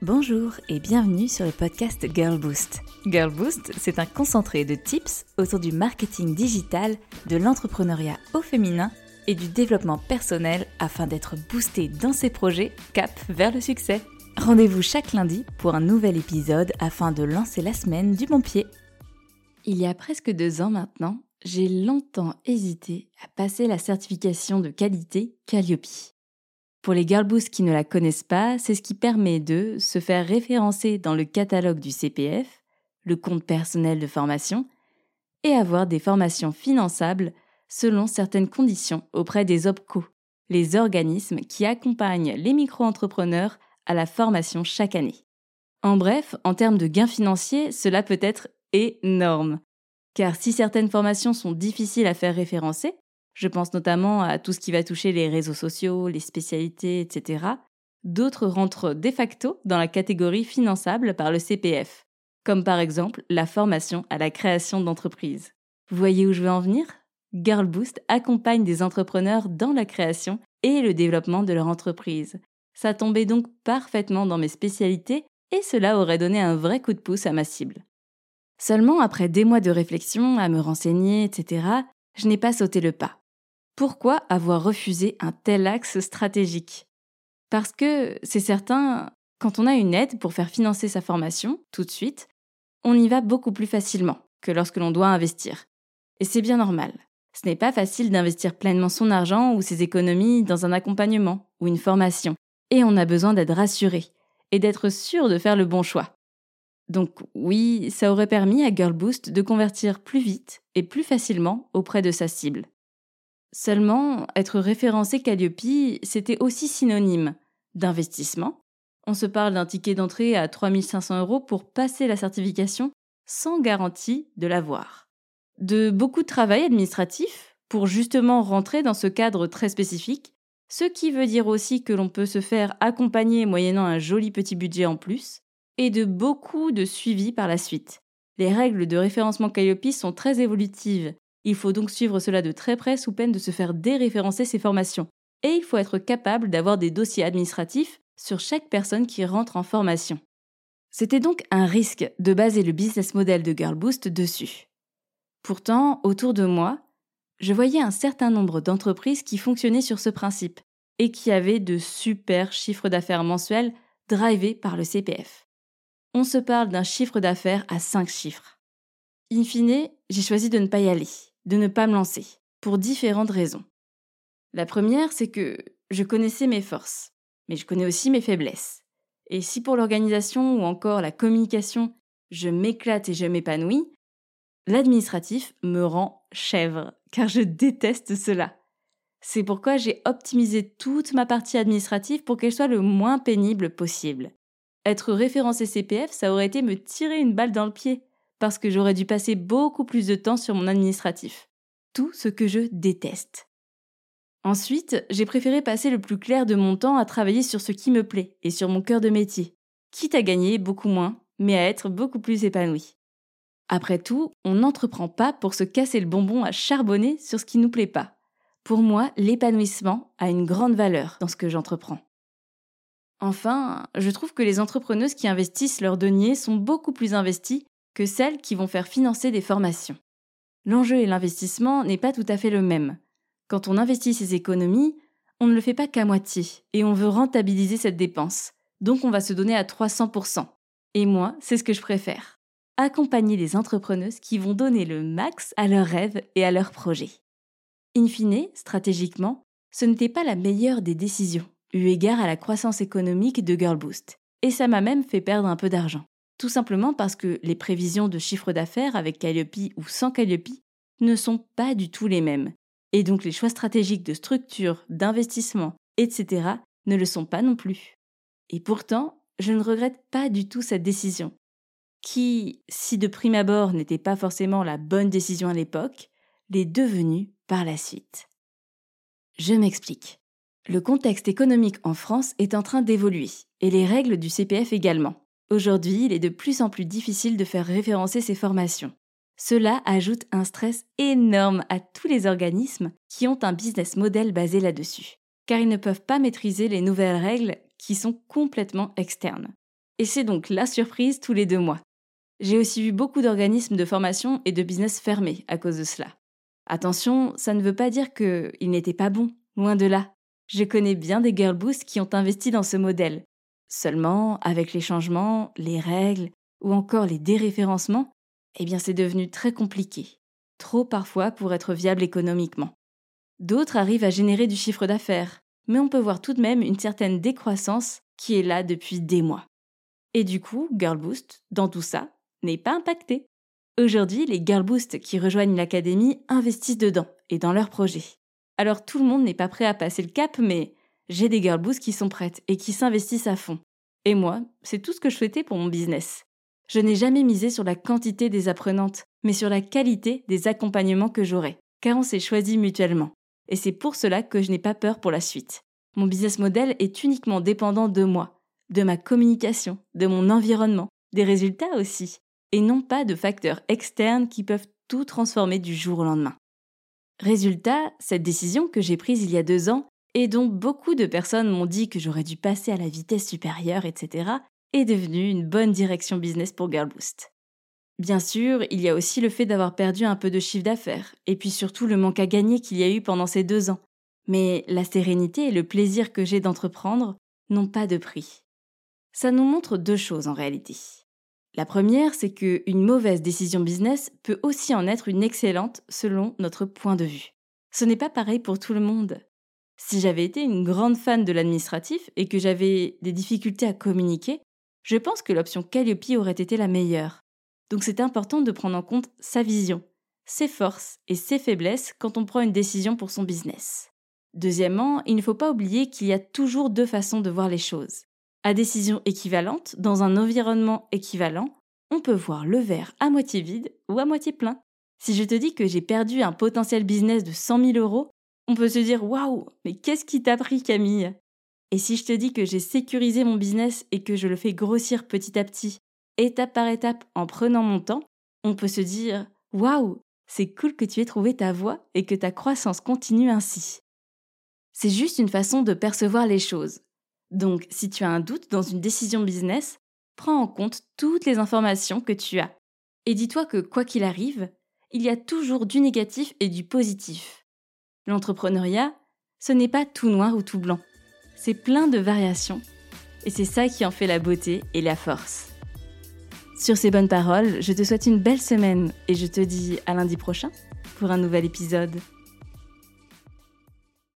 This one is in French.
Bonjour et bienvenue sur le podcast Girl Boost. Girl Boost, c'est un concentré de tips autour du marketing digital, de l'entrepreneuriat au féminin et du développement personnel afin d'être boosté dans ses projets cap vers le succès. Rendez-vous chaque lundi pour un nouvel épisode afin de lancer la semaine du bon pied. Il y a presque deux ans maintenant, j'ai longtemps hésité à passer la certification de qualité Calliope. Pour les girlboosts qui ne la connaissent pas, c'est ce qui permet de se faire référencer dans le catalogue du CPF, le compte personnel de formation, et avoir des formations finançables selon certaines conditions auprès des OPCO, les organismes qui accompagnent les micro-entrepreneurs à la formation chaque année. En bref, en termes de gains financiers, cela peut être énorme. Car si certaines formations sont difficiles à faire référencer, je pense notamment à tout ce qui va toucher les réseaux sociaux, les spécialités, etc. D'autres rentrent de facto dans la catégorie finançable par le CPF, comme par exemple la formation à la création d'entreprises. Vous voyez où je veux en venir? Girl Boost accompagne des entrepreneurs dans la création et le développement de leur entreprise. Ça tombait donc parfaitement dans mes spécialités et cela aurait donné un vrai coup de pouce à ma cible. Seulement après des mois de réflexion, à me renseigner, etc., je n'ai pas sauté le pas. Pourquoi avoir refusé un tel axe stratégique? Parce que, c'est certain, quand on a une aide pour faire financer sa formation, tout de suite, on y va beaucoup plus facilement que lorsque l'on doit investir. Et c'est bien normal. Ce n'est pas facile d'investir pleinement son argent ou ses économies dans un accompagnement ou une formation. Et on a besoin d'être rassuré et d'être sûr de faire le bon choix. Donc oui, ça aurait permis à Girl Boost de convertir plus vite et plus facilement auprès de sa cible. Seulement, être référencé Calliope, c'était aussi synonyme d'investissement. On se parle d'un ticket d'entrée à 3500 euros pour passer la certification sans garantie de l'avoir. De beaucoup de travail administratif pour justement rentrer dans ce cadre très spécifique, ce qui veut dire aussi que l'on peut se faire accompagner moyennant un joli petit budget en plus, et de beaucoup de suivi par la suite. Les règles de référencement Calliope sont très évolutives il faut donc suivre cela de très près sous peine de se faire déréférencer ses formations. Et il faut être capable d'avoir des dossiers administratifs sur chaque personne qui rentre en formation. C'était donc un risque de baser le business model de Girl Boost dessus. Pourtant, autour de moi, je voyais un certain nombre d'entreprises qui fonctionnaient sur ce principe et qui avaient de super chiffres d'affaires mensuels drivés par le CPF. On se parle d'un chiffre d'affaires à 5 chiffres. In fine, j'ai choisi de ne pas y aller de ne pas me lancer, pour différentes raisons. La première, c'est que je connaissais mes forces, mais je connais aussi mes faiblesses. Et si pour l'organisation ou encore la communication, je m'éclate et je m'épanouis, l'administratif me rend chèvre, car je déteste cela. C'est pourquoi j'ai optimisé toute ma partie administrative pour qu'elle soit le moins pénible possible. Être référencé CPF, ça aurait été me tirer une balle dans le pied parce que j'aurais dû passer beaucoup plus de temps sur mon administratif. Tout ce que je déteste. Ensuite, j'ai préféré passer le plus clair de mon temps à travailler sur ce qui me plaît et sur mon cœur de métier, quitte à gagner beaucoup moins, mais à être beaucoup plus épanoui. Après tout, on n'entreprend pas pour se casser le bonbon à charbonner sur ce qui nous plaît pas. Pour moi, l'épanouissement a une grande valeur dans ce que j'entreprends. Enfin, je trouve que les entrepreneuses qui investissent leurs deniers sont beaucoup plus investies que celles qui vont faire financer des formations. L'enjeu et l'investissement n'est pas tout à fait le même. Quand on investit ses économies, on ne le fait pas qu'à moitié et on veut rentabiliser cette dépense. Donc on va se donner à 300%. Et moi, c'est ce que je préfère. Accompagner les entrepreneuses qui vont donner le max à leurs rêves et à leurs projets. In fine, stratégiquement, ce n'était pas la meilleure des décisions, eu égard à la croissance économique de Girl Boost. Et ça m'a même fait perdre un peu d'argent. Tout simplement parce que les prévisions de chiffre d'affaires avec Calliope ou sans Calliope ne sont pas du tout les mêmes. Et donc les choix stratégiques de structure, d'investissement, etc. ne le sont pas non plus. Et pourtant, je ne regrette pas du tout cette décision, qui, si de prime abord n'était pas forcément la bonne décision à l'époque, l'est devenue par la suite. Je m'explique. Le contexte économique en France est en train d'évoluer, et les règles du CPF également. Aujourd'hui, il est de plus en plus difficile de faire référencer ces formations. Cela ajoute un stress énorme à tous les organismes qui ont un business model basé là-dessus, car ils ne peuvent pas maîtriser les nouvelles règles qui sont complètement externes. Et c'est donc la surprise tous les deux mois. J'ai aussi vu beaucoup d'organismes de formation et de business fermés à cause de cela. Attention, ça ne veut pas dire qu'ils n'étaient pas bons, loin de là. Je connais bien des girl boosts qui ont investi dans ce modèle. Seulement, avec les changements, les règles ou encore les déréférencements, eh bien c'est devenu très compliqué. Trop parfois pour être viable économiquement. D'autres arrivent à générer du chiffre d'affaires, mais on peut voir tout de même une certaine décroissance qui est là depuis des mois. Et du coup, Girl Boost, dans tout ça, n'est pas impacté. Aujourd'hui, les Girl Boost qui rejoignent l'académie investissent dedans et dans leurs projets. Alors tout le monde n'est pas prêt à passer le cap, mais j'ai des Girl Boost qui sont prêtes et qui s'investissent à fond. Et moi, c'est tout ce que je souhaitais pour mon business. Je n'ai jamais misé sur la quantité des apprenantes, mais sur la qualité des accompagnements que j'aurai, car on s'est choisi mutuellement. Et c'est pour cela que je n'ai pas peur pour la suite. Mon business model est uniquement dépendant de moi, de ma communication, de mon environnement, des résultats aussi, et non pas de facteurs externes qui peuvent tout transformer du jour au lendemain. Résultat, cette décision que j'ai prise il y a deux ans, et dont beaucoup de personnes m'ont dit que j'aurais dû passer à la vitesse supérieure, etc., est devenue une bonne direction business pour Girlboost. Bien sûr, il y a aussi le fait d'avoir perdu un peu de chiffre d'affaires, et puis surtout le manque à gagner qu'il y a eu pendant ces deux ans. Mais la sérénité et le plaisir que j'ai d'entreprendre n'ont pas de prix. Ça nous montre deux choses en réalité. La première, c'est qu'une mauvaise décision business peut aussi en être une excellente selon notre point de vue. Ce n'est pas pareil pour tout le monde. Si j'avais été une grande fan de l'administratif et que j'avais des difficultés à communiquer, je pense que l'option Calliope aurait été la meilleure. Donc c'est important de prendre en compte sa vision, ses forces et ses faiblesses quand on prend une décision pour son business. Deuxièmement, il ne faut pas oublier qu'il y a toujours deux façons de voir les choses. À décision équivalente, dans un environnement équivalent, on peut voir le verre à moitié vide ou à moitié plein. Si je te dis que j'ai perdu un potentiel business de 100 000 euros, on peut se dire Waouh, mais qu'est-ce qui t'a pris, Camille? Et si je te dis que j'ai sécurisé mon business et que je le fais grossir petit à petit, étape par étape, en prenant mon temps, on peut se dire Waouh, c'est cool que tu aies trouvé ta voie et que ta croissance continue ainsi. C'est juste une façon de percevoir les choses. Donc, si tu as un doute dans une décision business, prends en compte toutes les informations que tu as. Et dis-toi que quoi qu'il arrive, il y a toujours du négatif et du positif. L'entrepreneuriat, ce n'est pas tout noir ou tout blanc. C'est plein de variations. Et c'est ça qui en fait la beauté et la force. Sur ces bonnes paroles, je te souhaite une belle semaine et je te dis à lundi prochain pour un nouvel épisode.